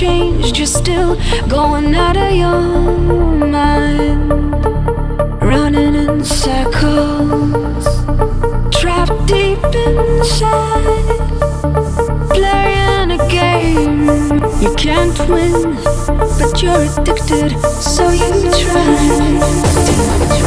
Changed. You're still going out of your mind, running in circles, trapped deep inside, playing a game. You can't win, but you're addicted, so you try.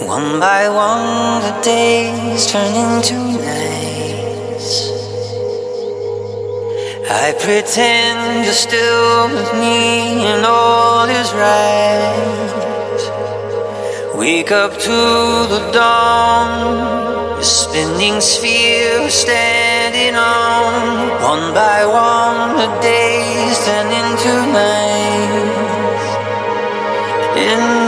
One by one, the days turn into nights. I pretend you're still with me and all is right. Wake up to the dawn, a spinning sphere standing on. One by one, the days turn into nights. In